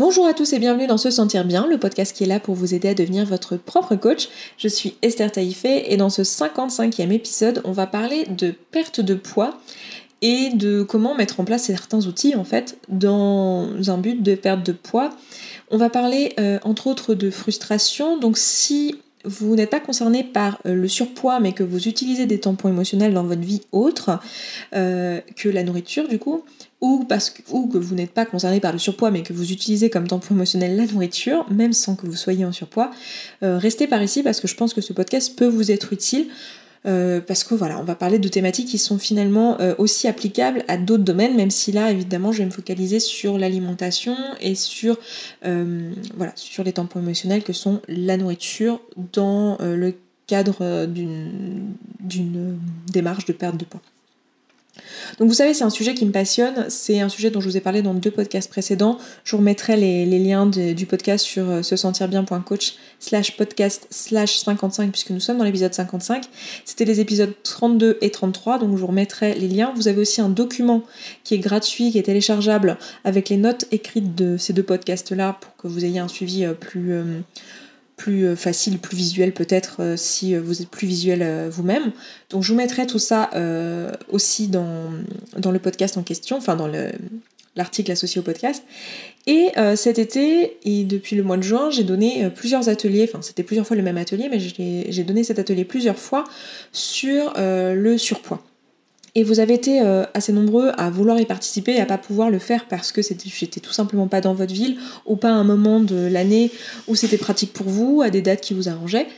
Bonjour à tous et bienvenue dans Se Sentir Bien, le podcast qui est là pour vous aider à devenir votre propre coach. Je suis Esther Taïfé et dans ce 55e épisode, on va parler de perte de poids et de comment mettre en place certains outils en fait dans un but de perte de poids. On va parler euh, entre autres de frustration. Donc si vous n'êtes pas concerné par euh, le surpoids mais que vous utilisez des tampons émotionnels dans votre vie autre euh, que la nourriture du coup, ou, parce que, ou que vous n'êtes pas concerné par le surpoids mais que vous utilisez comme tampon émotionnel la nourriture, même sans que vous soyez en surpoids, euh, restez par ici parce que je pense que ce podcast peut vous être utile. Euh, parce que voilà, on va parler de thématiques qui sont finalement euh, aussi applicables à d'autres domaines, même si là, évidemment, je vais me focaliser sur l'alimentation et sur, voilà, sur les tampons émotionnels que sont la nourriture dans le cadre d'une démarche de perte de poids. Donc vous savez, c'est un sujet qui me passionne, c'est un sujet dont je vous ai parlé dans deux podcasts précédents. Je vous remettrai les, liens du podcast sur euh, se sentir bien.coach slash podcast slash 55 puisque nous sommes dans l'épisode 55. C'était les épisodes 32 et 33, donc je vous remettrai les liens. Vous avez aussi un document qui est gratuit, qui est téléchargeable avec les notes écrites de ces deux podcasts-là pour que vous ayez un suivi euh, plus... Euh, plus euh, facile, plus visuel peut-être euh, si euh, vous êtes plus visuel vous-même. Donc je vous mettrai tout ça aussi dans, dans le podcast en question, enfin dans l'article associé au podcast. Et cet été, et depuis le mois de juin, j'ai donné plusieurs ateliers, enfin c'était plusieurs fois le même atelier, mais j'ai donné cet atelier plusieurs fois sur le surpoids. Et vous avez été euh, assez nombreux à vouloir y participer et à pas pouvoir le faire parce que j'étais tout simplement pas dans votre ville ou pas à un moment de l'année où c'était pratique pour vous, à des dates qui vous arrangeaient.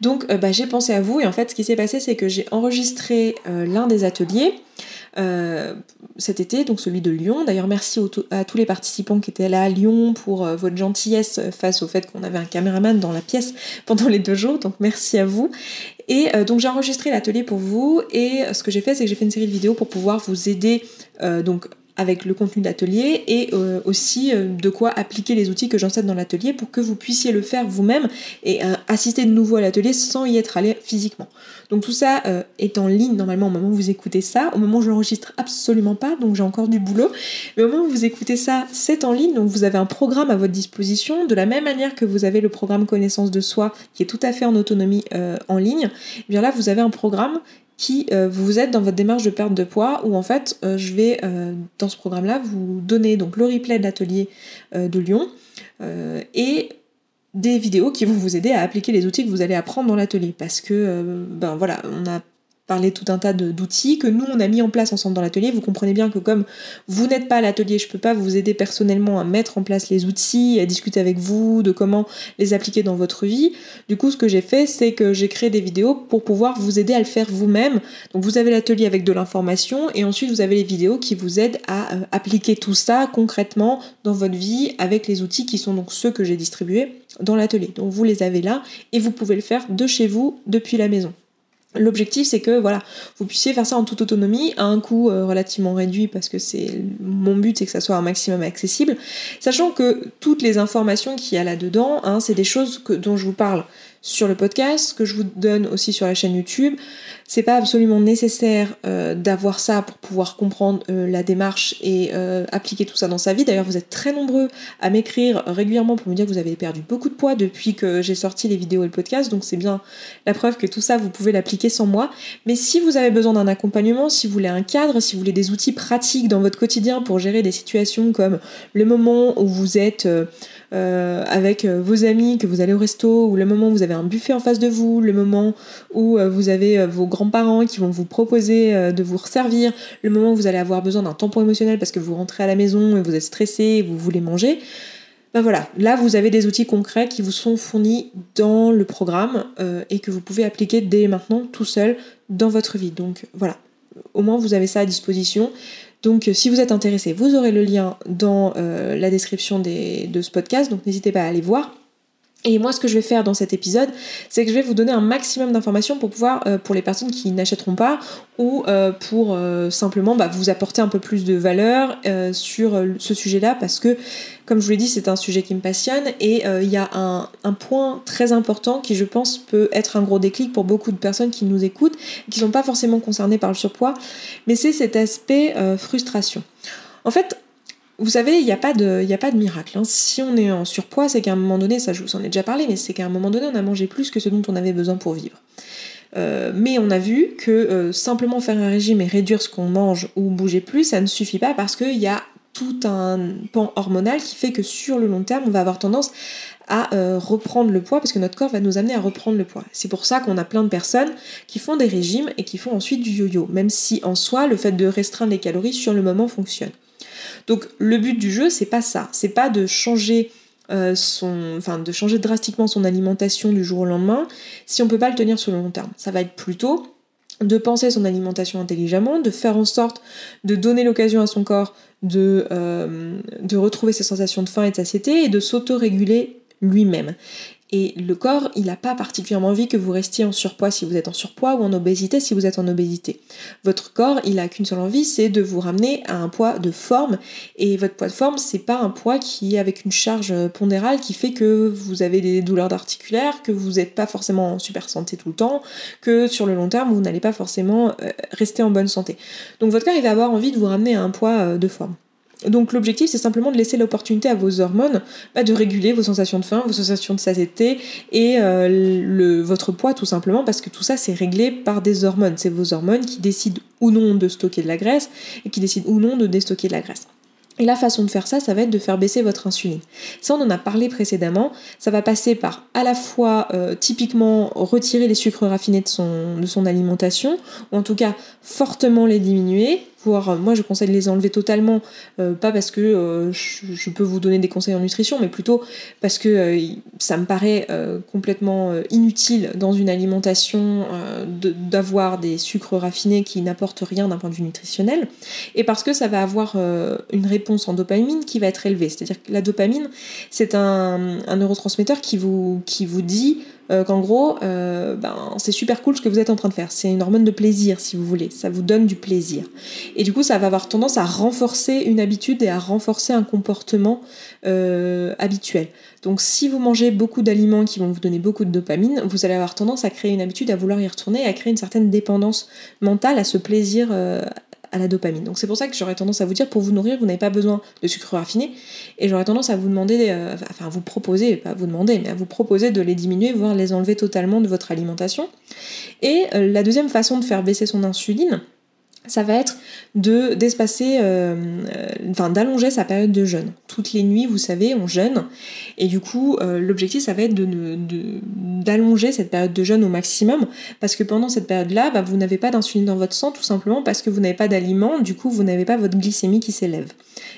Donc euh, bah, j'ai pensé à vous et en fait ce qui s'est passé c'est que j'ai enregistré euh, l'un des ateliers euh, cet été, donc celui de Lyon. D'ailleurs, merci à tous les participants qui étaient là à Lyon pour euh, votre gentillesse face au fait qu'on avait un caméraman dans la pièce pendant les deux jours. Donc merci à vous. Et euh, donc j'ai enregistré l'atelier pour vous et ce que j'ai fait, c'est que j'ai fait une série de vidéos pour pouvoir vous aider donc avec le contenu d'atelier et euh, aussi euh, de quoi appliquer les outils que j'enseigne dans l'atelier pour que vous puissiez le faire vous-même et euh, assister de nouveau à l'atelier sans y être allé physiquement. Donc tout ça est en ligne normalement au moment où vous écoutez ça. Au moment où je l'enregistre absolument pas, donc j'ai encore du boulot. Mais au moment où vous écoutez ça, c'est en ligne, donc vous avez un programme à votre disposition, de la même manière que vous avez le programme connaissance de soi qui est tout à fait en autonomie en ligne. Et eh bien là, vous avez un programme qui euh, vous êtes dans votre démarche de perte de poids où en fait euh, je vais euh, dans ce programme là vous donner donc le replay de l'atelier de Lyon et des vidéos qui vont vous aider à appliquer les outils que vous allez apprendre dans l'atelier. Parce que ben voilà on a parler tout un tas d'outils que nous on a mis en place ensemble dans l'atelier. Vous comprenez bien que comme vous n'êtes pas à l'atelier, je peux pas vous aider personnellement à mettre en place les outils, à discuter avec vous de comment les appliquer dans votre vie. Du coup, ce que j'ai fait, c'est que j'ai créé des vidéos pour pouvoir vous aider à le faire vous-même. Donc vous avez l'atelier avec de l'information et ensuite vous avez les vidéos qui vous aident à euh, appliquer tout ça concrètement dans votre vie avec les outils qui sont donc ceux que j'ai distribués dans l'atelier. Donc vous les avez là et vous pouvez le faire de chez vous depuis la maison. L'objectif, c'est que voilà, vous puissiez faire ça en toute autonomie à un coût euh, relativement réduit parce que c'est mon but, c'est que ça soit un maximum accessible, sachant que toutes les informations qu'il y a là-dedans, hein, c'est des choses que, dont je vous parle sur le podcast, que je vous donne aussi sur la chaîne YouTube. C'est pas absolument nécessaire euh, d'avoir ça pour pouvoir comprendre euh, la démarche et euh, appliquer tout ça dans sa vie. D'ailleurs, vous êtes très nombreux à m'écrire régulièrement pour me dire que vous avez perdu beaucoup de poids depuis que j'ai sorti les vidéos et le podcast. Donc c'est bien la preuve que tout ça, vous pouvez l'appliquer sans moi. Mais si vous avez besoin d'un accompagnement, si vous voulez un cadre, si vous voulez des outils pratiques dans votre quotidien pour gérer des situations comme le moment où vous êtes avec vos amis, que vous allez au resto, ou le moment où vous avez un buffet en face de vous, le moment où vous avez vos grands-parents qui vont vous proposer de vous resservir, le moment où vous allez avoir besoin d'un tampon émotionnel parce que vous rentrez à la maison et vous êtes stressé et vous voulez manger. Ben voilà, là vous avez des outils concrets qui vous sont fournis dans le programme et que vous pouvez appliquer dès maintenant tout seul dans votre vie. Donc voilà, au moins vous avez ça à disposition. Donc si vous êtes intéressé, vous aurez le lien dans euh, la description de ce podcast, donc n'hésitez pas à aller voir. Et moi, ce que je vais faire dans cet épisode, c'est que je vais vous donner un maximum d'informations pour pouvoir, euh, pour les personnes qui n'achèteront pas, ou euh, pour simplement bah, vous apporter un peu plus de valeur sur ce sujet-là, parce que comme je vous l'ai dit, c'est un sujet qui me passionne et euh, il y a un, point très important qui, je pense, peut être un gros déclic pour beaucoup de personnes qui nous écoutent, qui ne sont pas forcément concernées par le surpoids, mais c'est cet aspect euh, frustration. En fait, vous savez, il n'y a, pas de, a pas de miracle. Hein. Si on est en surpoids, c'est qu'à un moment donné, ça je vous en ai déjà parlé, mais c'est qu'à un moment donné, on a mangé plus que ce dont on avait besoin pour vivre. Euh, mais on a vu que euh, simplement faire un régime et réduire ce qu'on mange ou bouger plus, ça ne suffit pas parce qu'il y a tout un pan hormonal qui fait que sur le long terme, on va avoir tendance à euh, reprendre le poids parce que notre corps va nous amener à reprendre le poids. C'est pour ça qu'on a plein de personnes qui font des régimes et qui font ensuite du yo-yo, même si en soi le fait de restreindre les calories sur le moment fonctionne. Donc le but du jeu, c'est pas ça, c'est pas de changer euh, son, enfin de changer drastiquement son alimentation du jour au lendemain si on peut pas le tenir sur le long terme. Ça va être plutôt de penser son alimentation intelligemment, de faire en sorte de donner l'occasion à son corps de, euh, de retrouver ses sensations de faim et de satiété et de s'auto-réguler lui-même. Et le corps, il n'a pas particulièrement envie que vous restiez en surpoids si vous êtes en surpoids ou en obésité si vous êtes en obésité. Votre corps, il a qu'une seule envie, c'est de vous ramener à un poids de forme. Et votre poids de forme, c'est pas un poids qui est avec une charge pondérale qui fait que vous avez des douleurs d'articulaire, que vous n'êtes pas forcément en super santé tout le temps, que sur le long terme, vous n'allez pas forcément euh, rester en bonne santé. Donc votre corps, il va avoir envie de vous ramener à un poids euh, de forme. Donc l'objectif, c'est simplement de laisser l'opportunité à vos hormones bah, de réguler vos sensations de faim, vos sensations de satiété et euh, votre poids tout simplement, parce que tout ça, c'est réglé par des hormones. C'est vos hormones qui décident ou non de stocker de la graisse et qui décident ou non de déstocker de la graisse. Et la façon de faire ça, ça va être de faire baisser votre insuline. Ça, on en a parlé précédemment. Ça va passer par à la fois euh, typiquement retirer les sucres raffinés de son alimentation, ou en tout cas fortement les diminuer, euh, moi je conseille de les enlever totalement, euh, pas parce que euh, je, peux vous donner des conseils en nutrition, mais plutôt parce que ça me paraît complètement inutile dans une alimentation d'avoir des sucres raffinés qui n'apportent rien d'un point de vue nutritionnel, et parce que ça va avoir une réponse en dopamine qui va être élevée. C'est-à-dire que la dopamine, c'est un, un neurotransmetteur qui vous, qui vous dit euh, qu'en gros, euh, ben, c'est super cool ce que vous êtes en train de faire. C'est une hormone de plaisir, si vous voulez. Ça vous donne du plaisir. Et du coup, ça va avoir tendance à renforcer une habitude et à renforcer un comportement euh, habituel. Donc, si vous mangez beaucoup d'aliments qui vont vous donner beaucoup de dopamine, vous allez avoir tendance à créer une habitude, à vouloir y retourner et à créer une certaine dépendance mentale à ce plaisir à la dopamine. Donc c'est pour ça que j'aurais tendance à vous dire, pour vous nourrir, vous n'avez pas besoin de sucre raffiné, et j'aurais tendance à vous demander, euh, enfin à vous proposer, pas à vous demander, mais à vous proposer de les diminuer, voire les enlever totalement de votre alimentation. Et euh, la deuxième façon de faire baisser son insuline, ça va être de d'espacer, euh, euh, enfin d'allonger sa période de jeûne. Toutes les nuits, vous savez, on jeûne, et du coup, euh, l'objectif, ça va être de, d'allonger cette période de jeûne au maximum, parce que pendant cette période-là, bah, vous n'avez pas d'insuline dans votre sang, tout simplement parce que vous n'avez pas d'aliments, du coup, vous n'avez pas votre glycémie qui s'élève.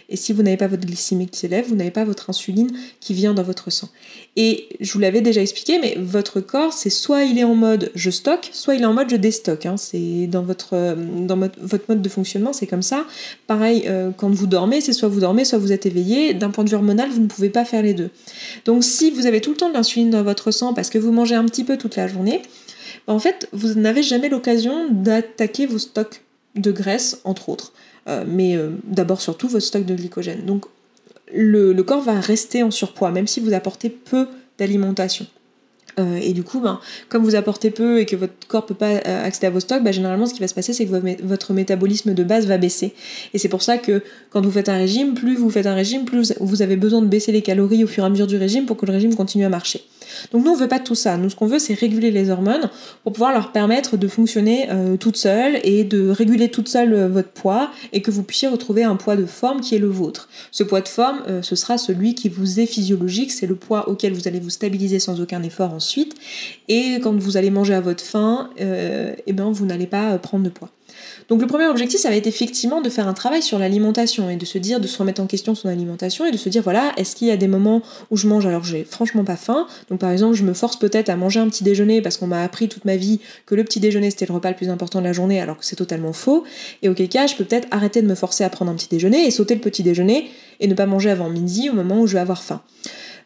Et si vous n'avez pas votre glycémie qui s'élève, vous n'avez pas votre insuline qui vient dans votre sang. Et je vous l'avais déjà expliqué, mais votre corps, c'est soit il est en mode je stocke, soit il est en mode je déstocke. Hein. C'est dans votre, dans votre mode de fonctionnement, c'est comme ça. Pareil, euh, quand vous dormez, c'est soit vous dormez, soit vous êtes éveillé. D'un point de vue hormonal, vous ne pouvez pas faire les deux. Donc si vous avez tout le temps de l'insuline dans votre sang parce que vous mangez un petit peu toute la journée, en fait, vous n'avez jamais l'occasion d'attaquer vos stocks de graisse, entre autres. Euh, mais euh, d'abord surtout votre stock de glycogène. Donc le, corps va rester en surpoids, même si vous apportez peu d'alimentation. Euh, et du coup, ben, comme vous apportez peu et que votre corps peut pas accéder à vos stocks, ben, généralement ce qui va se passer, c'est que votre métabolisme de base va baisser. Et c'est pour ça que quand vous faites un régime, plus vous faites un régime, plus vous avez besoin de baisser les calories au fur et à mesure du régime pour que le régime continue à marcher. Donc nous, on veut pas tout ça. Nous, ce qu'on veut, c'est réguler les hormones pour pouvoir leur permettre de fonctionner euh, toutes seules et de réguler toute seule euh, votre poids et que vous puissiez retrouver un poids de forme qui est le vôtre. Ce poids de forme, euh, ce sera celui qui vous est physiologique, c'est le poids auquel vous allez vous stabiliser sans aucun effort ensuite. Et quand vous allez manger à votre faim, eh ben, vous n'allez pas prendre de poids. Donc le premier objectif, ça va être effectivement de faire un travail sur l'alimentation et de se dire, de se remettre en question son alimentation et de se dire, voilà, est-ce qu'il y a des moments où je mange alors j'ai franchement pas faim? Donc par exemple, je me force peut-être à manger un petit déjeuner parce qu'on m'a appris toute ma vie que le petit déjeuner c'était le repas le plus important de la journée alors que c'est totalement faux. Et auquel cas, je peux peut-être arrêter de me forcer à prendre un petit déjeuner et sauter le petit déjeuner et ne pas manger avant midi au moment où je vais avoir faim.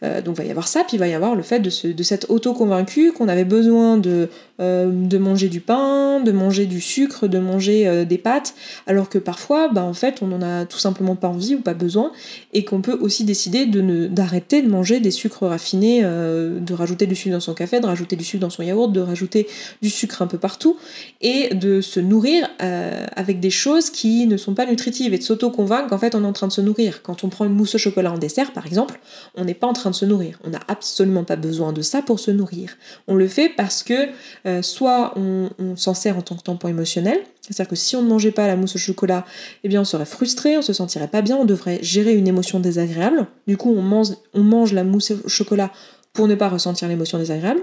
Euh, donc il va y avoir ça, puis il va y avoir le fait de, s'être auto-convaincu qu'on avait besoin de, euh, de manger du pain, de manger du sucre, de manger euh, des pâtes, alors que parfois, bah, en fait, on n'en a tout simplement pas envie ou pas besoin, et qu'on peut aussi décider de d'arrêter de manger des sucres raffinés, de rajouter du sucre dans son café, de rajouter du sucre dans son yaourt, de rajouter du sucre un peu partout, et de se nourrir avec des choses qui ne sont pas nutritives, et de s'auto-convaincre qu'en fait on est en train de se nourrir. Quand on prend une mousse au chocolat en dessert, par exemple, on n'est pas en train de se nourrir. On n'a absolument pas besoin de ça pour se nourrir. On le fait parce que euh, soit on, s'en sert en tant que tampon émotionnel, c'est-à-dire que si on ne mangeait pas la mousse au chocolat, eh bien on serait frustré, on se sentirait pas bien, on devrait gérer une émotion désagréable. Du coup, on mange, on mange la mousse au chocolat pour ne pas ressentir l'émotion désagréable,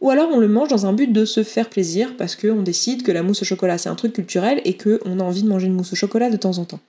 ou alors on le mange dans un but de se faire plaisir parce qu'on décide que la mousse au chocolat c'est un truc culturel et qu'on a envie de manger une mousse au chocolat de temps en temps.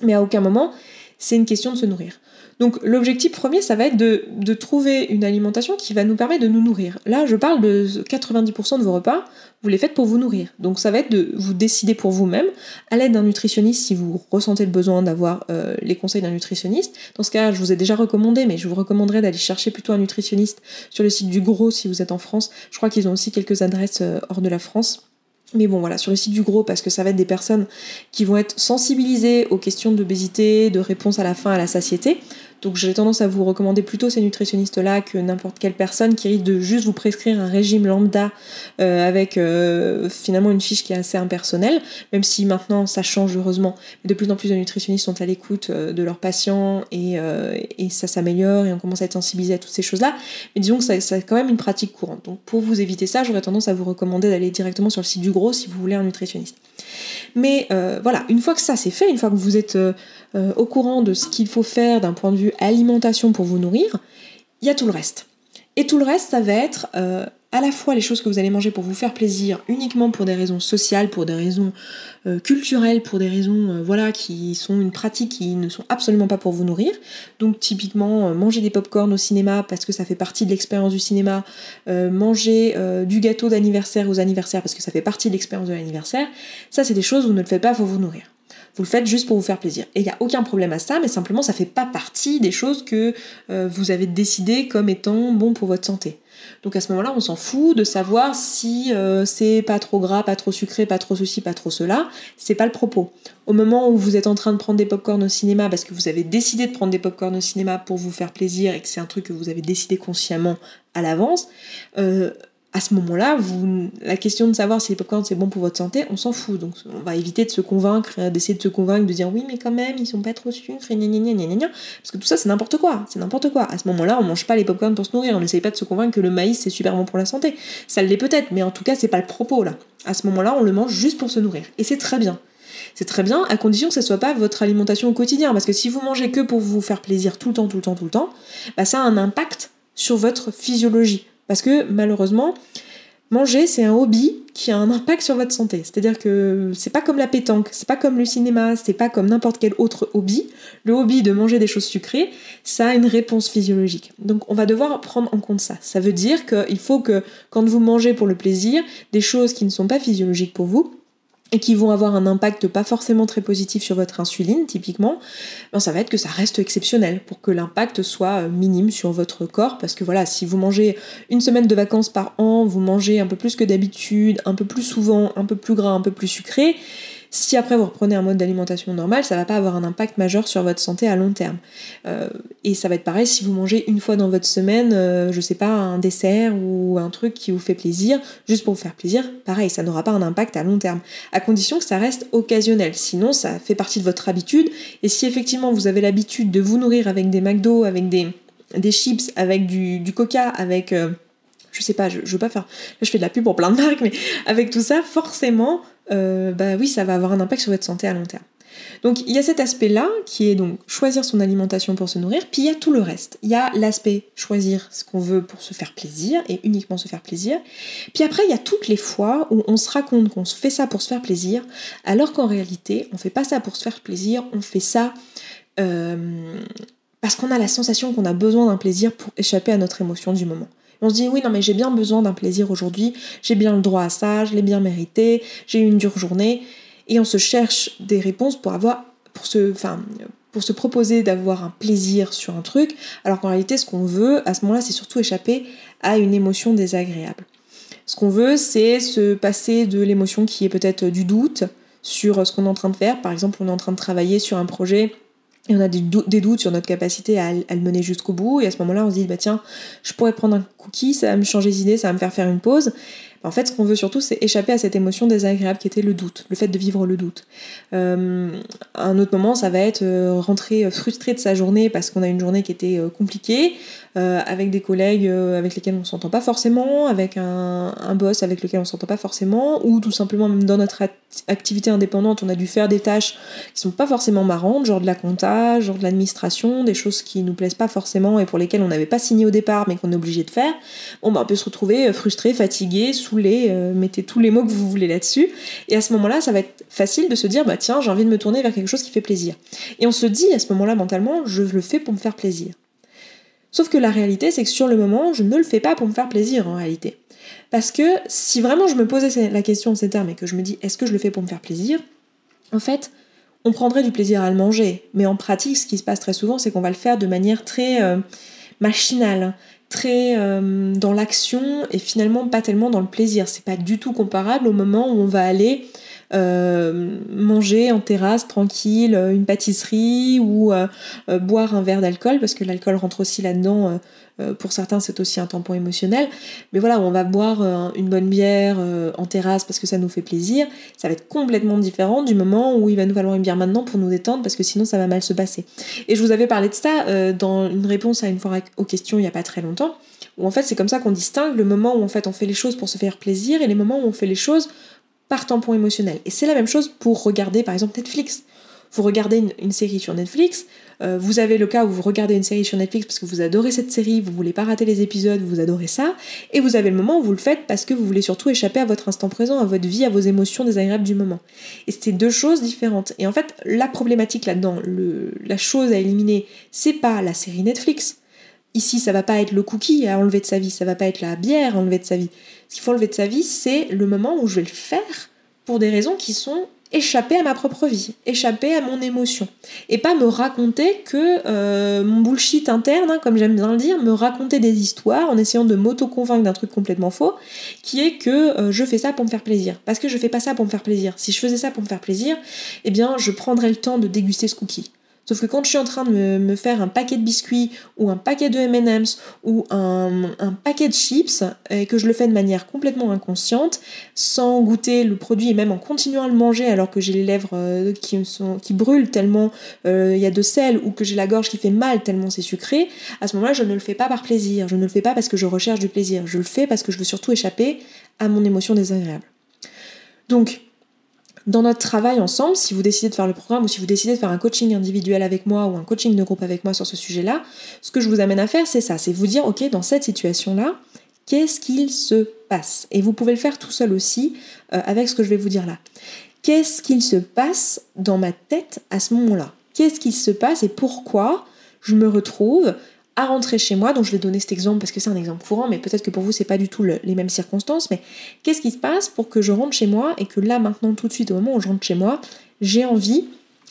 Mais à aucun moment, c'est une question de se nourrir. Donc l'objectif premier, ça va être de, trouver une alimentation qui va nous permettre de nous nourrir. Là, je parle de 90% de vos repas, vous les faites pour vous nourrir. Donc ça va être de vous décider pour vous-même, à l'aide d'un nutritionniste si vous ressentez le besoin d'avoir euh, les conseils d'un nutritionniste. Dans ce cas, je vous ai déjà recommandé, mais je vous recommanderais d'aller chercher plutôt un nutritionniste sur le site du Gros si vous êtes en France. Je crois qu'ils ont aussi quelques adresses euh, hors de la France. Mais bon, voilà, sur le site du gros, parce que ça va être des personnes qui vont être sensibilisées aux questions d'obésité, de réponse à la faim, à la satiété. Donc j'ai tendance à vous recommander plutôt ces nutritionnistes-là que n'importe quelle personne qui risque de juste vous prescrire un régime lambda euh, avec euh, finalement une fiche qui est assez impersonnelle, même si maintenant ça change heureusement. Mais de plus en plus de nutritionnistes sont à l'écoute euh, de leurs patients et, ça s'améliore et on commence à être sensibilisé à toutes ces choses-là. Mais disons que c'est quand même une pratique courante. Donc pour vous éviter ça, j'aurais tendance à vous recommander d'aller directement sur le site du gros si vous voulez un nutritionniste. Mais voilà, une fois que ça c'est fait, une fois que vous êtes au courant de ce qu'il faut faire d'un point de vue alimentation pour vous nourrir, il y a tout le reste. Et tout le reste, ça va être euh, à la fois les choses que vous allez manger pour vous faire plaisir, uniquement pour des raisons sociales, pour des raisons euh, culturelles, pour des raisons euh, voilà qui sont une pratique qui ne sont absolument pas pour vous nourrir. Donc typiquement manger des pop-corn au cinéma parce que ça fait partie de l'expérience du cinéma, manger du gâteau d'anniversaire aux anniversaires parce que ça fait partie de l'expérience de l'anniversaire. Ça c'est des choses où vous ne le faites pas pour vous nourrir. Vous le faites juste pour vous faire plaisir. Et il n'y a aucun problème à ça, mais simplement ça fait pas partie des choses que euh, vous avez décidé comme étant bon pour votre santé. Donc à ce moment-là, on s'en fout de savoir si euh, c'est pas trop gras, pas trop sucré, pas trop ceci, pas trop cela. C'est pas le propos. Au moment où vous êtes en train de prendre des pop-corn au cinéma parce que vous avez décidé de prendre des pop-corn au cinéma pour vous faire plaisir et que c'est un truc que vous avez décidé consciemment à l'avance, euh, à ce moment-là, la question de savoir si les popcorn c'est bon pour votre santé, on s'en fout. Donc on va éviter de se convaincre, d'essayer de se convaincre, de dire oui mais quand même ils sont pas trop sucres et gna gna gna gna Parce que tout ça c'est n'importe quoi, c'est n'importe quoi. À ce moment-là, on mange pas les popcorn pour se nourrir, on n'essaye pas de se convaincre que le maïs c'est super bon pour la santé. Ça l'est peut-être, mais en tout cas c'est pas le propos là. À ce moment-là, on le mange juste pour se nourrir. Et c'est très bien. C'est très bien, à condition que ce soit pas votre alimentation au quotidien. Parce que si vous mangez que pour vous faire plaisir tout le temps, tout le temps, tout le temps, bah ça a un impact sur votre physiologie. Parce que malheureusement, manger, c'est un hobby qui a un impact sur votre santé. C'est-à-dire que c'est pas comme la pétanque, c'est pas comme le cinéma, c'est pas comme n'importe quel autre hobby. Le hobby de manger des choses sucrées, ça a une réponse physiologique. Donc on va devoir prendre en compte ça. Ça veut dire qu'il faut que quand vous mangez pour le plaisir, des choses qui ne sont pas physiologiques pour vous, et qui vont avoir un impact pas forcément très positif sur votre insuline, typiquement, ben ça va être que ça reste exceptionnel pour que l'impact soit euh, minime sur votre corps. Parce que voilà, si vous mangez une semaine de vacances par an, vous mangez un peu plus que d'habitude, un peu plus souvent, un peu plus gras, un peu plus sucré, si après vous reprenez un mode d'alimentation normal, ça va pas avoir un impact majeur sur votre santé à long terme. Euh, et ça va être pareil si vous mangez une fois dans votre semaine, euh, je sais pas, un dessert ou un truc qui vous fait plaisir, juste pour vous faire plaisir, pareil, ça n'aura pas un impact à long terme. À condition que ça reste occasionnel. Sinon, ça fait partie de votre habitude. Et si effectivement vous avez l'habitude de vous nourrir avec des McDo, avec des, des chips, avec du, coca, avec. Euh, je sais pas, je, je veux pas faire. Je fais de la pub pour plein de marques, mais avec tout ça, forcément, euh, bah oui, ça va avoir un impact sur votre santé à long terme. Donc il y a cet aspect-là qui est donc choisir son alimentation pour se nourrir, puis il y a tout le reste. Il y a l'aspect choisir ce qu'on veut pour se faire plaisir et uniquement se faire plaisir. Puis après il y a toutes les fois où on se raconte qu'on se fait ça pour se faire plaisir, alors qu'en réalité on fait pas ça pour se faire plaisir, on fait ça euh, parce qu'on a la sensation qu'on a besoin d'un plaisir pour échapper à notre émotion du moment. On se dit oui non mais j'ai bien besoin d'un plaisir aujourd'hui, j'ai bien le droit à ça, je l'ai bien mérité, j'ai eu une dure journée et on se cherche des réponses pour avoir pour se enfin pour se proposer d'avoir un plaisir sur un truc, alors qu'en réalité ce qu'on veut à ce moment-là c'est surtout échapper à une émotion désagréable. Ce qu'on veut c'est se passer de l'émotion qui est peut-être du doute sur ce qu'on est en train de faire, par exemple on est en train de travailler sur un projet et on a des, doutes sur notre capacité à, le mener jusqu'au bout, et à ce moment-là on se dit bah tiens, je pourrais prendre un cookie, ça va me changer d'idée, ça va me faire faire une pause. En fait, ce qu'on veut surtout, c'est échapper à cette émotion désagréable qui était le doute, le fait de vivre le doute. Euh, un autre moment, ça va être euh, rentrer frustré de sa journée parce qu'on a une journée qui était euh, compliquée, euh, avec des collègues avec lesquels on s'entend pas forcément, avec un, boss avec lequel on s'entend pas forcément, ou tout simplement même dans notre activité indépendante, on a dû faire des tâches qui sont pas forcément marrantes, genre de la compta, genre de l'administration, des choses qui nous plaisent pas forcément et pour lesquelles on n'avait pas signé au départ mais qu'on est obligé de faire. Bah, on peut se retrouver frustré, fatigué, saoulé, mettez tous les mots que vous voulez là-dessus. Et à ce moment-là, ça va être facile de se dire, bah tiens, j'ai envie de me tourner vers quelque chose qui fait plaisir. Et on se dit à ce moment-là mentalement, je le fais pour me faire plaisir. Sauf que la réalité, c'est que sur le moment, je ne le fais pas pour me faire plaisir en réalité. Parce que si vraiment je me posais la question en ces termes et que je me dis, est-ce que je le fais pour me faire plaisir? En fait, on prendrait du plaisir à le manger. Mais en pratique, ce qui se passe très souvent, c'est qu'on va le faire de manière très euh, machinale, très euh, dans l'action et finalement pas tellement dans le plaisir. C'est pas du tout comparable au moment où on va aller euh, manger en terrasse tranquille euh, une pâtisserie ou euh, boire un verre d'alcool parce que l'alcool rentre aussi là-dedans. pour certains, c'est aussi un tampon émotionnel. Mais voilà, on va boire une bonne bière en terrasse parce que ça nous fait plaisir. Ça va être complètement différent du moment où il va nous falloir une bière maintenant pour nous détendre parce que sinon ça va mal se passer. Et je vous avais parlé de ça dans une réponse à une fois aux questions il n'y a pas très longtemps où en fait c'est comme ça qu'on distingue le moment où en fait on fait les choses pour se faire plaisir et les moments où on fait les choses par tampon émotionnel. Et c'est la même chose pour regarder par exemple Netflix. Vous regardez une, série sur Netflix, euh, vous avez le cas où vous regardez une série sur Netflix parce que vous adorez cette série, vous voulez pas rater les épisodes, vous adorez ça, et vous avez le moment où vous le faites parce que vous voulez surtout échapper à votre instant présent, à votre vie, à vos émotions désagréables du moment. Et c'est deux choses différentes. Et en fait, la problématique là-dedans, la chose à éliminer, c'est pas la série Netflix, Ici, ça va pas être le cookie à enlever de sa vie, ça va pas être la bière à enlever de sa vie. Ce qu'il faut enlever de sa vie, c'est le moment où je vais le faire pour des raisons qui sont échappées à ma propre vie, échappées à mon émotion. Et pas me raconter que euh, mon bullshit interne, hein, comme j'aime bien le dire, me raconter des histoires en essayant de m'auto-convaincre d'un truc complètement faux, qui est que euh, je fais ça pour me faire plaisir. Parce que je fais pas ça pour me faire plaisir. Si je faisais ça pour me faire plaisir, eh bien je prendrais le temps de déguster ce cookie. Sauf que quand je suis en train de me, faire un paquet de biscuits ou un paquet de M&M's ou un, paquet de chips et que je le fais de manière complètement inconsciente, sans goûter le produit et même en continuant à le manger alors que j'ai les lèvres euh, qui, sont, qui brûlent tellement euh, il y a de sel ou que j'ai la gorge qui fait mal tellement c'est sucré, à ce moment-là je ne le fais pas par plaisir, je ne le fais pas parce que je recherche du plaisir, je le fais parce que je veux surtout échapper à mon émotion désagréable. Donc, dans notre travail ensemble, si vous décidez de faire le programme ou si vous décidez de faire un coaching individuel avec moi ou un coaching de groupe avec moi sur ce sujet-là, ce que je vous amène à faire, c'est ça, c'est vous dire, ok, dans cette situation-là, qu'est-ce qu'il se passe? Et vous pouvez le faire tout seul aussi euh, avec ce que je vais vous dire là. Qu'est-ce qu'il se passe dans ma tête à ce moment-là? Qu'est-ce qu'il se passe et pourquoi je me retrouve à rentrer chez moi, donc je vais donner cet exemple parce que c'est un exemple courant, mais peut-être que pour vous c'est pas du tout les mêmes circonstances, mais qu'est-ce qui se passe pour que je rentre chez moi et que là maintenant tout de suite au moment où je rentre chez moi, j'ai envie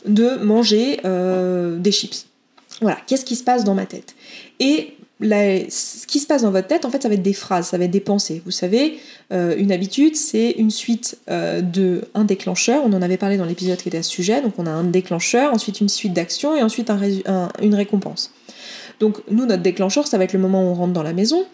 de manger euh, des chips. Voilà, qu'est-ce qui se passe dans ma tête? Et ce qui se passe dans votre tête, en fait, ça va être des phrases, ça va être des pensées. Vous savez, euh, une habitude, c'est une suite euh, de un déclencheur. On en avait parlé dans l'épisode qui était à ce sujet. Donc, on a un déclencheur, ensuite une suite d'actions et ensuite une récompense. Donc nous, notre déclencheur, ça va être le moment où on rentre dans la maison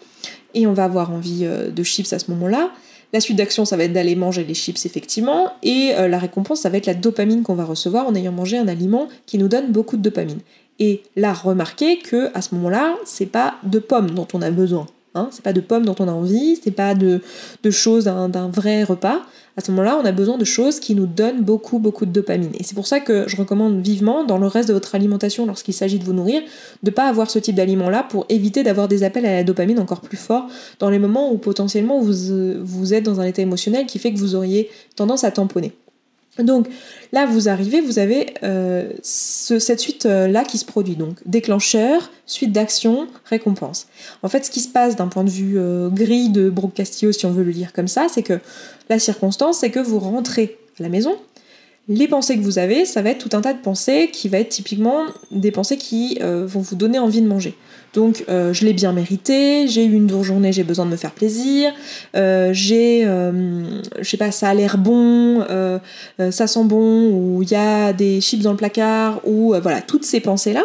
et on va avoir envie euh, de chips à ce moment-là. La suite d'action, ça va être d'aller manger les chips effectivement, et euh, la récompense, ça va être la dopamine qu'on va recevoir en ayant mangé un aliment qui nous donne beaucoup de dopamine. Et là, remarquez que à ce moment-là, c'est pas de pommes dont on a besoin, hein, c'est pas de pommes dont on a envie, c'est pas de, de choses d'un vrai repas à ce moment-là, on a besoin de choses qui nous donnent beaucoup, beaucoup de dopamine. Et c'est pour ça que je recommande vivement, dans le reste de votre alimentation, lorsqu'il s'agit de vous nourrir, de ne pas avoir ce type d'aliment-là pour éviter d'avoir des appels à la dopamine encore plus forts dans les moments où potentiellement vous, vous êtes dans un état émotionnel qui fait que vous auriez tendance à tamponner. Donc là, vous arrivez, vous avez euh, cette suite-là qui se produit. Donc déclencheur, suite d'action, récompense. En fait, ce qui se passe d'un point de vue euh, gris de Brooke Castillo, si on veut le lire comme ça, c'est que la circonstance, c'est que vous rentrez à la maison, Les pensées que vous avez, ça va être tout un tas de pensées qui va être typiquement des pensées qui euh, vont vous donner envie de manger. Donc euh, je l'ai bien mérité, j'ai eu une dure journée, j'ai besoin de me faire plaisir, euh, j'ai, je sais pas, ça a l'air bon, ça sent bon, ou il y a des chips dans le placard, ou voilà, toutes ces pensées-là.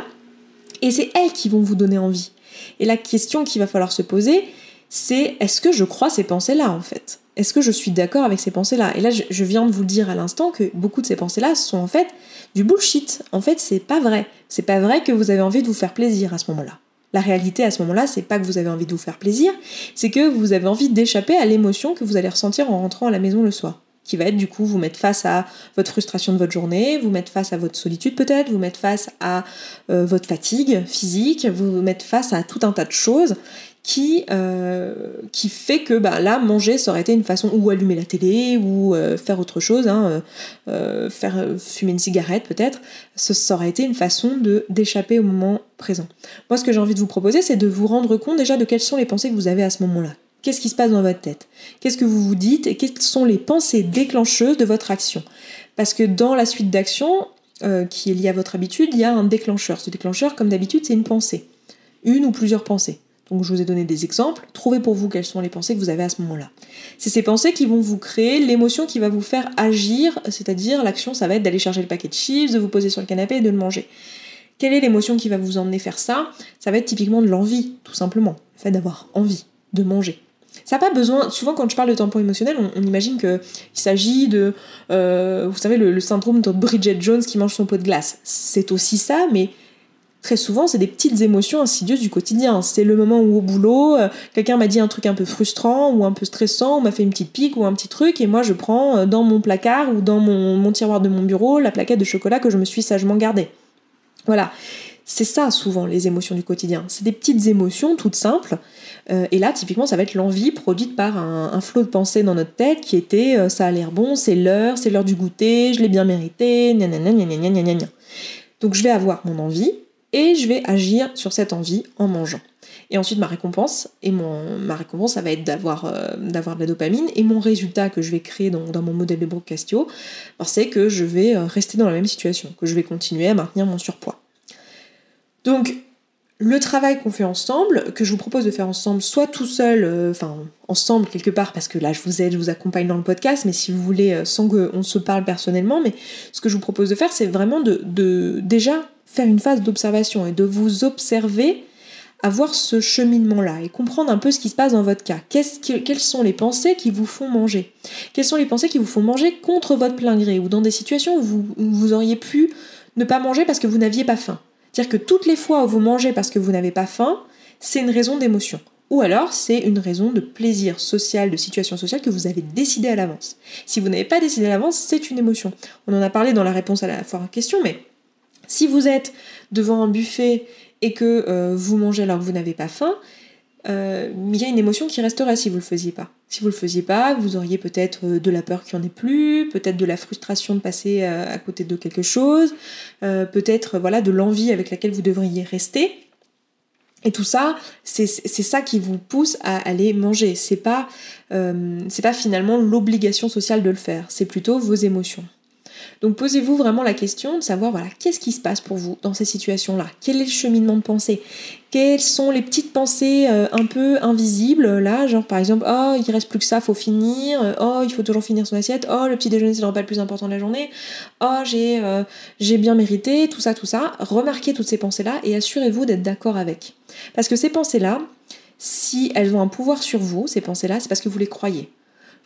Et c'est elles qui vont vous donner envie. Et la question qu'il va falloir se poser, c'est est-ce que je crois ces pensées-là en fait? Est-ce que je suis d'accord avec ces pensées-là? Et là, je, viens de vous le dire à l'instant que beaucoup de ces pensées-là sont en fait du bullshit. En fait, c'est pas vrai. C'est pas vrai que vous avez envie de vous faire plaisir à ce moment-là. La réalité à ce moment-là, c'est pas que vous avez envie de vous faire plaisir, c'est que vous avez envie d'échapper à l'émotion que vous allez ressentir en rentrant à la maison le soir qui va être du coup vous mettre face à votre frustration de votre journée, vous mettre face à votre solitude peut-être, vous mettre face à euh, votre fatigue physique, vous mettre face à tout un tas de choses qui, euh, qui fait que bah, là, manger, ça aurait été une façon, ou allumer la télé, ou euh, faire autre chose, hein, faire fumer une cigarette peut-être, ça, aurait été une façon de d'échapper au moment présent. Moi, ce que j'ai envie de vous proposer, c'est de vous rendre compte déjà de quelles sont les pensées que vous avez à ce moment-là. Qu'est-ce qui se passe dans votre tête? Qu'est-ce que vous vous dites? Et quelles sont les pensées déclencheuses de votre action? Parce que dans la suite d'actions euh, qui est liée à votre habitude, il y a un déclencheur. Ce déclencheur, comme d'habitude, c'est une pensée. Une ou plusieurs pensées. Donc je vous ai donné des exemples. Trouvez pour vous quelles sont les pensées que vous avez à ce moment-là. C'est ces pensées qui vont vous créer l'émotion qui va vous faire agir, c'est-à-dire l'action, ça va être d'aller chercher le paquet de chips, de vous poser sur le canapé et de le manger. Quelle est l'émotion qui va vous emmener faire ça? Ça va être typiquement de l'envie, tout simplement. Le fait d'avoir envie de manger. Ça n'a pas besoin. Souvent, quand je parle de tampon émotionnel, on, imagine qu'il s'agit de. Euh, vous savez, le, syndrome de Bridget Jones qui mange son pot de glace. C'est aussi ça, mais très souvent, c'est des petites émotions insidieuses du quotidien. C'est le moment où, au boulot, euh, quelqu'un m'a dit un truc un peu frustrant ou un peu stressant, ou m'a fait une petite pique ou un petit truc, et moi, je prends euh, dans mon placard ou dans mon, tiroir de mon bureau la plaquette de chocolat que je me suis sagement gardée. Voilà. C'est ça souvent les émotions du quotidien. C'est des petites émotions toutes simples. Euh, et là, typiquement, ça va être l'envie produite par un, flot de pensées dans notre tête qui était ça a l'air bon, c'est l'heure, c'est l'heure du goûter, je l'ai bien mérité, gna Donc je vais avoir mon envie et je vais agir sur cette envie en mangeant. Et ensuite, ma récompense, et mon, ma récompense, ça va être d'avoir euh, d'avoir de la dopamine. Et mon résultat que je vais créer dans, dans mon modèle de Brook-Castio, c'est que je vais rester dans la même situation, que je vais continuer à maintenir mon surpoids. Donc, le travail qu'on fait ensemble, que je vous propose de faire ensemble, soit tout seul, euh, enfin ensemble quelque part, parce que là je vous aide, je vous accompagne dans le podcast, mais si vous voulez, euh, sans qu'on se parle personnellement, mais ce que je vous propose de faire, c'est vraiment de, déjà faire une phase d'observation et de vous observer avoir ce cheminement-là et comprendre un peu ce qui se passe dans votre cas. quelles sont les pensées qui vous font manger? Quelles sont les pensées qui vous font manger contre votre plein gré ou dans des situations où vous auriez pu ne pas manger parce que vous n'aviez pas faim? C'est-à-dire que toutes les fois où vous mangez parce que vous n'avez pas faim, c'est une raison d'émotion. Ou alors c'est une raison de plaisir social, de situation sociale que vous avez décidé à l'avance. Si vous n'avez pas décidé à l'avance, c'est une émotion. On en a parlé dans la réponse à la fois en question, mais si vous êtes devant un buffet et que euh, vous mangez alors que vous n'avez pas faim, euh, il y a une émotion qui resterait si vous le faisiez pas. Si vous le faisiez pas, vous auriez peut-être euh, de la peur qu'il n'y en ait plus, peut-être de la frustration de passer à côté de quelque chose, peut-être voilà de l'envie avec laquelle vous devriez rester. Et tout ça, c'est ça qui vous pousse à aller manger. C'est pas, pas finalement l'obligation sociale de le faire. C'est plutôt vos émotions. Donc posez-vous vraiment la question de savoir voilà, qu'est-ce qui se passe pour vous dans ces situations-là? Quel est le cheminement de pensée? Quelles sont les petites pensées euh, un peu invisibles là, genre par exemple oh il reste plus que ça, faut finir, oh il faut toujours finir son assiette, oh le petit déjeuner c'est le repas le plus important de la journée, oh j'ai euh, j'ai bien mérité, tout ça, tout ça. Remarquez toutes ces pensées-là et assurez-vous d'être d'accord avec. Parce que ces pensées-là, si elles ont un pouvoir sur vous, ces pensées-là, c'est parce que vous les croyez.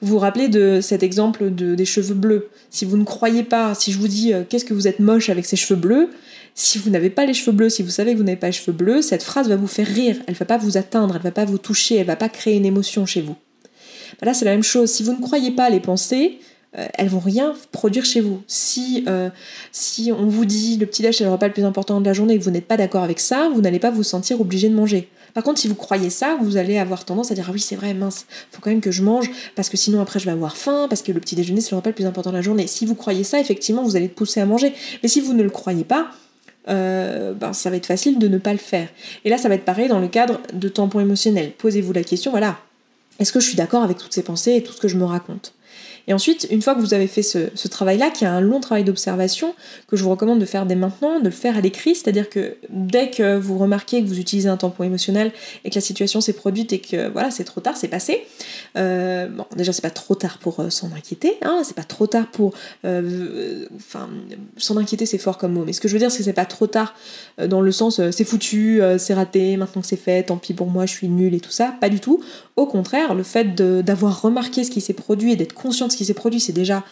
Vous vous rappelez de cet exemple de, des cheveux bleus. Si vous ne croyez pas, si je vous dis euh, qu'est-ce que vous êtes moche avec ces cheveux bleus, si vous n'avez pas les cheveux bleus, si vous savez que vous n'avez pas les cheveux bleus, cette phrase va vous faire rire, elle va pas vous atteindre, elle va pas vous toucher, elle va pas créer une émotion chez vous. Bah là c'est la même chose, si vous ne croyez pas les pensées, euh, elles vont rien produire chez vous. Si, euh, si on vous dit le petit déj c'est le repas le plus important de la journée et que vous n'êtes pas d'accord avec ça, vous n'allez pas vous sentir obligé de manger. Par contre, si vous croyez ça, vous allez avoir tendance à dire ah oui c'est vrai mince, faut quand même que je mange parce que sinon après je vais avoir faim parce que le petit déjeuner c'est le repas le plus important de la journée. Si vous croyez ça, effectivement vous allez être pousser à manger. Mais si vous ne le croyez pas, euh, ben, ça va être facile de ne pas le faire. Et là, ça va être pareil dans le cadre de tampons émotionnels. Posez-vous la question, voilà, est-ce que je suis d'accord avec toutes ces pensées et tout ce que je me raconte? Et ensuite, une fois que vous avez fait ce, travail-là, qui est un long travail d'observation, que je vous recommande de faire dès maintenant, de le faire à l'écrit, c'est-à-dire que dès que vous remarquez que vous utilisez un tampon émotionnel et que la situation s'est produite et que voilà, c'est trop tard, c'est passé. Euh, bon, déjà, c'est pas trop tard pour euh, s'en inquiéter, hein, c'est pas trop tard pour. Euh, enfin, s'en inquiéter, c'est fort comme mot, mais ce que je veux dire, c'est que c'est pas trop tard dans le sens c'est foutu, c'est raté, maintenant que c'est fait, tant pis pour moi, je suis nulle et tout ça. Pas du tout. Au contraire, le fait d'avoir remarqué ce qui s'est produit et d'être conscient de ce s'est produit, c'est déjà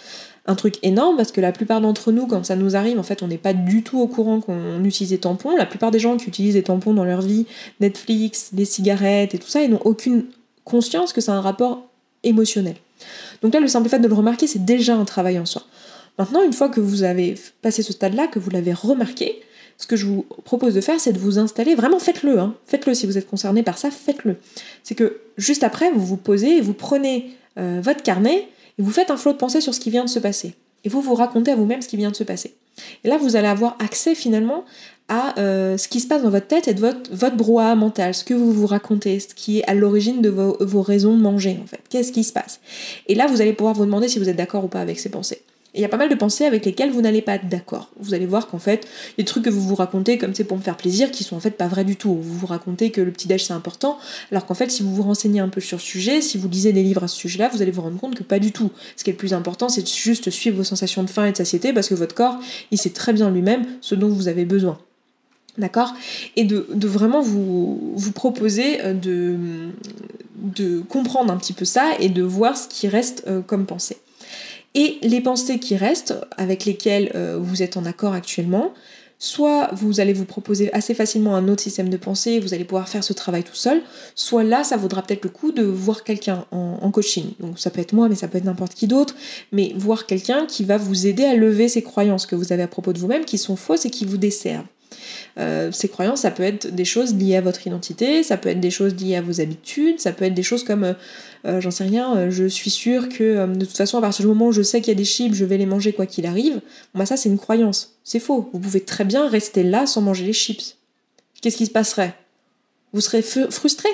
un truc énorme parce que la plupart d'entre nous, quand ça nous arrive, en fait, on n'est pas du tout au courant qu'on utilise des tampons. La plupart des gens qui utilisent des tampons dans leur vie, Netflix, les cigarettes et tout ça, ils n'ont aucune conscience que c'est un rapport émotionnel. Donc là, le simple fait de le remarquer, c'est déjà un travail en soi. Maintenant, une fois que vous avez passé ce stade-là, que vous l'avez remarqué, ce que je vous propose de faire, c'est de vous installer, vraiment faites-le, hein. faites-le si vous êtes concerné par ça, faites-le. C'est que juste après, vous vous posez et vous prenez euh, votre carnet et vous faites un flot de pensée sur ce qui vient de se passer. Et vous vous racontez à vous-même ce qui vient de se passer. Et là, vous allez avoir accès finalement à euh, ce qui se passe dans votre tête et de votre, votre brouhaha mental, ce que vous vous racontez, ce qui est à l'origine de vos, vos raisons de manger en fait. Qu'est-ce qui se passe? Et là, vous allez pouvoir vous demander si vous êtes d'accord ou pas avec ces pensées il y a pas mal de pensées avec lesquelles vous n'allez pas être d'accord. Vous allez voir qu'en fait, les trucs que vous vous racontez comme c'est pour me faire plaisir, qui sont en fait pas vrais du tout. Vous vous racontez que le petit-déj c'est important, alors qu'en fait, si vous vous renseignez un peu sur le sujet, si vous lisez des livres à ce sujet-là, vous allez vous rendre compte que pas du tout. Ce qui est le plus important, c'est de juste suivre vos sensations de faim et de satiété, parce que votre corps, il sait très bien lui-même ce dont vous avez besoin. D'accord? Et de, vraiment vous, vous proposer euh, de, de comprendre un petit peu ça et de voir ce qui reste euh, comme pensée. Et les pensées qui restent, avec lesquelles euh, vous êtes en accord actuellement, soit vous allez vous proposer assez facilement un autre système de pensée, vous allez pouvoir faire ce travail tout seul, soit là, ça vaudra peut-être le coup de voir quelqu'un en, coaching. Donc ça peut être moi, mais ça peut être n'importe qui d'autre, mais voir quelqu'un qui va vous aider à lever ces croyances que vous avez à propos de vous-même, qui sont fausses et qui vous desservent. Euh, ces croyances, ça peut être des choses liées à votre identité, ça peut être des choses liées à vos habitudes, ça peut être des choses comme, euh, euh, j'en sais rien, je suis sûre que de toute façon, à partir du moment où je sais qu'il y a des chips, je vais les manger quoi qu'il arrive. bah ça, c'est une croyance. C'est faux. Vous pouvez très bien rester là sans manger les chips. Qu'est-ce qui se passerait? Vous serez frustré.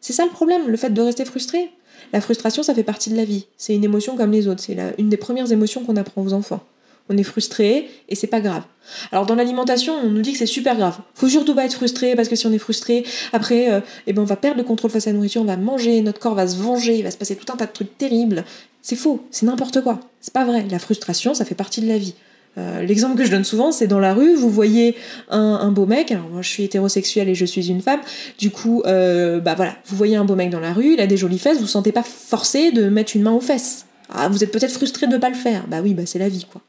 C'est ça le problème, le fait de rester frustré. La frustration, ça fait partie de la vie. C'est une émotion comme les autres. C'est une des premières émotions qu'on apprend aux enfants on est frustré et c'est pas grave. Alors dans l'alimentation, on nous dit que c'est super grave. Faut surtout pas être frustré parce que si on est frustré, après, euh, eh ben on va perdre le contrôle face à la nourriture, on va manger, notre corps va se venger, il va se passer tout un tas de trucs terribles. C'est faux, c'est n'importe quoi. C'est pas vrai. La frustration, ça fait partie de la vie. Euh, l'exemple que je donne souvent, c'est dans la rue, vous voyez un, beau mec, alors moi je suis hétérosexuelle et je suis une femme, du coup, euh, bah voilà, vous voyez un beau mec dans la rue, il a des jolies fesses, vous vous sentez pas forcé de mettre une main aux fesses. Ah, vous êtes peut-être frustré de ne pas le faire. Bah oui, bah c'est la vie, quoi.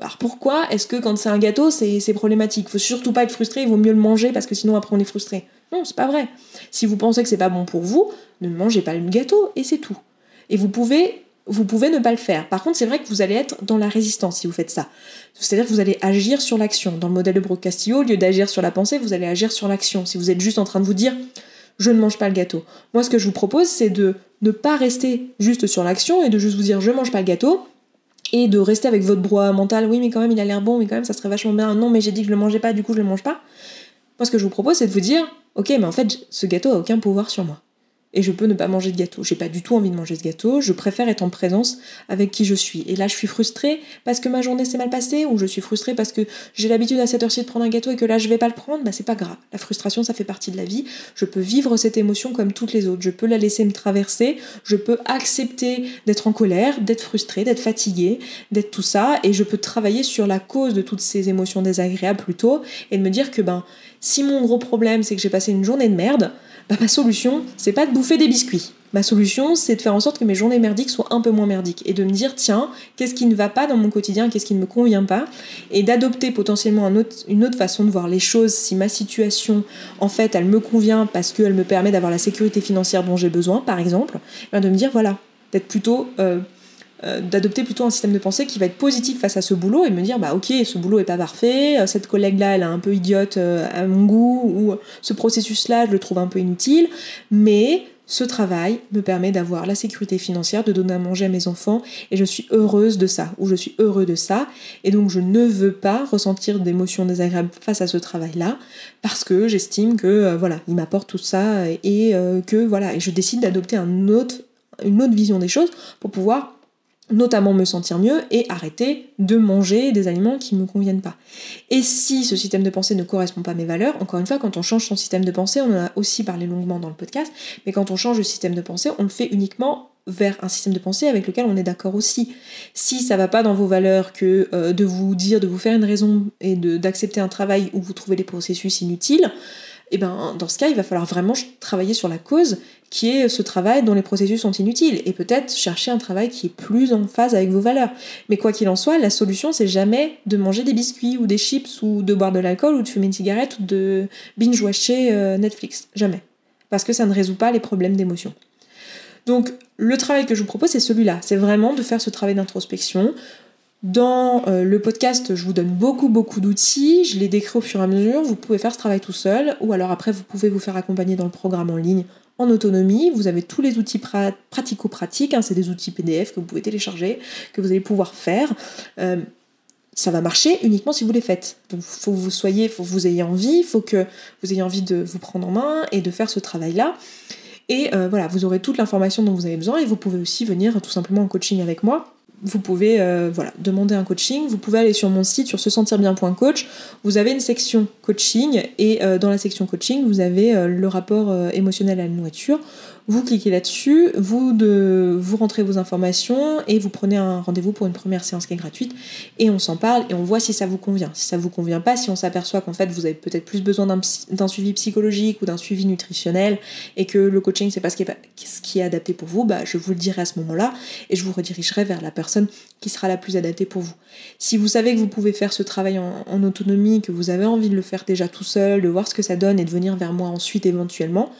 Alors pourquoi est-ce que quand c'est un gâteau, c'est problématique? Faut surtout pas être frustré, il vaut mieux le manger parce que sinon après on est frustré. Non, c'est pas vrai. Si vous pensez que c'est pas bon pour vous, ne mangez pas le gâteau et c'est tout. Et vous pouvez vous pouvez ne pas le faire. Par contre, c'est vrai que vous allez être dans la résistance si vous faites ça. C'est-à-dire que vous allez agir sur l'action. Dans le modèle de Brooke Castillo, au lieu d'agir sur la pensée, vous allez agir sur l'action. Si vous êtes juste en train de vous dire je ne mange pas le gâteau. Moi, ce que je vous propose, c'est de ne pas rester juste sur l'action et de juste vous dire je mange pas le gâteau, et de rester avec votre brouhaha mental, oui mais quand même il a l'air bon, mais quand même ça serait vachement bien, non mais j'ai dit que je le mangeais pas, du coup je le mange pas. Moi ce que je vous propose c'est de vous dire, ok mais en fait ce gâteau a aucun pouvoir sur moi et je peux ne pas manger de gâteau. J'ai pas du tout envie de manger ce gâteau, je préfère être en présence avec qui je suis. Et là, je suis frustrée parce que ma journée s'est mal passée, ou je suis frustrée parce que j'ai l'habitude à cette heure-ci de prendre un gâteau et que là, je vais pas le prendre, bah c'est pas grave. La frustration, ça fait partie de la vie. Je peux vivre cette émotion comme toutes les autres. Je peux la laisser me traverser, je peux accepter d'être en colère, d'être frustrée, d'être fatiguée, d'être tout ça, et je peux travailler sur la cause de toutes ces émotions désagréables plutôt, et de me dire que ben, si mon gros problème, c'est que j'ai passé une journée de merde, bah, ma solution, c'est pas de bouffer des biscuits. Ma solution, c'est de faire en sorte que mes journées merdiques soient un peu moins merdiques et de me dire, tiens, qu'est-ce qui ne va pas dans mon quotidien, qu'est-ce qui ne me convient pas, et d'adopter potentiellement une autre façon de voir les choses si ma situation, en fait, elle me convient parce qu'elle me permet d'avoir la sécurité financière dont j'ai besoin, par exemple, bah, de me dire, voilà, d'être plutôt euh, euh, d'adopter plutôt un système de pensée qui va être positif face à ce boulot et me dire bah ok ce boulot est pas parfait, euh, cette collègue là elle est un peu idiote euh, à mon goût ou ce processus là je le trouve un peu inutile. Mais ce travail me permet d'avoir la sécurité financière, de donner à manger à mes enfants, et je suis heureuse de ça, ou je suis heureux de ça, et donc je ne veux pas ressentir d'émotions désagréables face à ce travail-là, parce que j'estime que voilà, il m'apporte tout ça, et que voilà, et je décide d'adopter une autre vision des choses pour pouvoir notamment me sentir mieux et arrêter de manger des aliments qui ne me conviennent pas. Et si ce système de pensée ne correspond pas à mes valeurs, encore une fois, quand on change son système de pensée, on en a aussi parlé longuement dans le podcast, mais quand on change le système de pensée, on le fait uniquement vers un système de pensée avec lequel on est d'accord aussi. Si ça va pas dans vos valeurs que euh, de vous dire, de vous faire une raison et d'accepter un travail où vous trouvez les processus inutiles, et eh ben dans ce cas, il va falloir vraiment travailler sur la cause qui est ce travail dont les processus sont inutiles et peut-être chercher un travail qui est plus en phase avec vos valeurs. Mais quoi qu'il en soit, la solution c'est jamais de manger des biscuits ou des chips ou de boire de l'alcool ou de fumer une cigarette ou de binge-watcher euh, Netflix. Jamais. Parce que ça ne résout pas les problèmes d'émotion. Donc le travail que je vous propose c'est celui-là. C'est vraiment de faire ce travail d'introspection, dans euh, le podcast, je vous donne beaucoup beaucoup d'outils, je les décris au fur et à mesure, vous pouvez faire ce travail tout seul, ou alors après vous pouvez vous faire accompagner dans le programme en ligne en autonomie, vous avez tous les outils pratico-pratiques, hein, c'est des outils PDF que vous pouvez télécharger, que vous allez pouvoir faire. Euh, ça va marcher uniquement si vous les faites. Donc faut que vous soyez, faut que vous ayez envie, il faut que vous ayez envie de vous prendre en main et de faire ce travail-là. Et euh, voilà, vous aurez toute l'information dont vous avez besoin et vous pouvez aussi venir tout simplement en coaching avec moi vous pouvez euh, demander un coaching. Vous pouvez aller sur mon site sur se sentir bien.coach. Vous avez une section coaching et euh, dans la section coaching, vous avez euh, le rapport émotionnel à la nourriture vous cliquez là-dessus, vous, vous rentrez vos informations et vous prenez un rendez-vous pour une première séance qui est gratuite et on s'en parle et on voit si ça vous convient. Si ça vous convient pas, si on s'aperçoit qu'en fait vous avez peut-être plus besoin d'un suivi psychologique ou d'un suivi nutritionnel et que le coaching c'est pas ce qui, est, adapté pour vous, bah, je vous le dirai à ce moment-là et je vous redirigerai vers la personne qui sera la plus adaptée pour vous. Si vous savez que vous pouvez faire ce travail en autonomie, que vous avez envie de le faire déjà tout seul, de voir ce que ça donne et de venir vers moi ensuite éventuellement,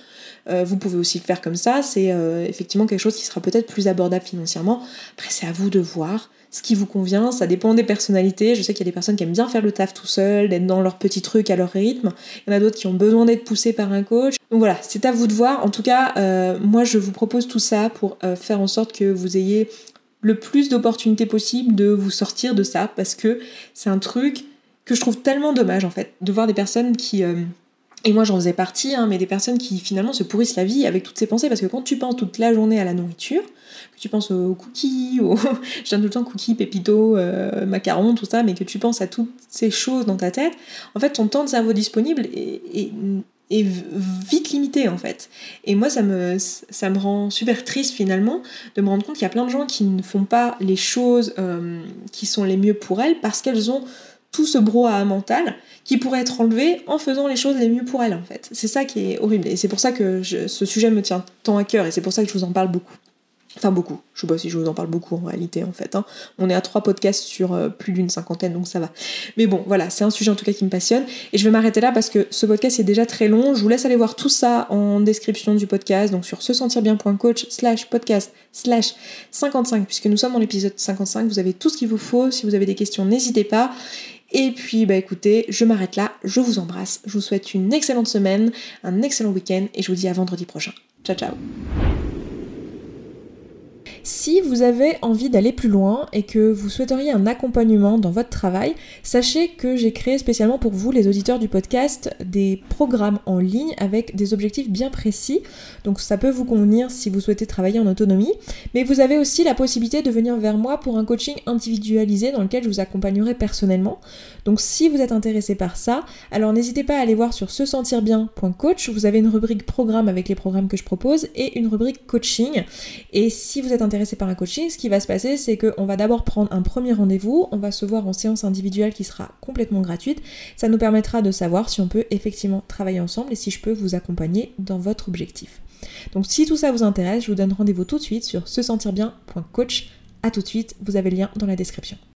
euh, vous pouvez aussi le faire comme ça. C'est euh, effectivement quelque chose qui sera peut-être plus abordable financièrement. Après, c'est à vous de voir ce qui vous convient. Ça dépend des personnalités. Je sais qu'il y a des personnes qui aiment bien faire le taf tout seul, d'être dans leur petit truc à leur rythme. Il y en a d'autres qui ont besoin d'être poussés par un coach. Donc voilà, c'est à vous de voir. En tout cas, euh, moi, je vous propose tout ça pour faire en sorte que vous ayez le plus d'opportunités possible de vous sortir de ça parce que c'est un truc que je trouve tellement dommage en fait de voir des personnes qui et moi j'en faisais partie, hein, mais des personnes qui finalement se pourrissent la vie avec toutes ces pensées, parce que quand tu penses toute la journée à la nourriture, que tu penses aux cookies, aux... je donne tout le temps cookies, pépito, euh, macarons, tout ça, mais que tu penses à toutes ces choses dans ta tête, en fait ton temps de cerveau disponible est, vite limité en fait. Et moi ça me, ça me rend super triste finalement de me rendre compte qu'il y a plein de gens qui ne font pas les choses euh, qui sont les mieux pour elles parce qu'elles ont tout ce brouhaha mental qui pourrait être enlevé en faisant les choses les mieux pour elle en fait. C'est ça qui est horrible et c'est pour ça que ce sujet me tient tant à cœur et c'est pour ça que je vous en parle beaucoup. Enfin beaucoup, je sais pas si je vous en parle beaucoup en réalité en fait. Hein. On est à trois podcasts sur euh, plus d'une cinquantaine donc ça va. Mais bon voilà, c'est un sujet en tout cas qui me passionne et je vais m'arrêter là parce que ce podcast est déjà très long. Je vous laisse aller voir tout ça en description du podcast, donc sur se sentir bien.coach slash podcast slash 55 puisque nous sommes dans l'épisode 55. Vous avez tout ce qu'il vous faut. Si vous avez des questions, n'hésitez pas. Et puis bah écoutez, je m'arrête là, je vous embrasse, je vous souhaite une excellente semaine, un excellent week-end et je vous dis à vendredi prochain. Ciao ciao si vous avez envie d'aller plus loin et que vous souhaiteriez un accompagnement dans votre travail, sachez que j'ai créé spécialement pour vous, les auditeurs du podcast, des programmes en ligne avec des objectifs bien précis. Donc ça peut vous convenir si vous souhaitez travailler en autonomie. Mais vous avez aussi la possibilité de venir vers moi pour un coaching individualisé dans lequel je vous accompagnerai personnellement. Donc si vous êtes intéressé par ça, alors n'hésitez pas à aller voir sur se sentir bien.coach. Vous avez une rubrique programme avec les programmes que je propose et une rubrique coaching. Et si vous êtes par un coaching, ce qui va se passer, c'est qu'on va d'abord prendre un premier rendez-vous, on va se voir en séance individuelle qui sera complètement gratuite. Ça nous permettra de savoir si on peut effectivement travailler ensemble et si je peux vous accompagner dans votre objectif. Donc si tout ça vous intéresse, je vous donne rendez-vous tout de suite sur se sentir bien.coach. A tout de suite, vous avez le lien dans la description.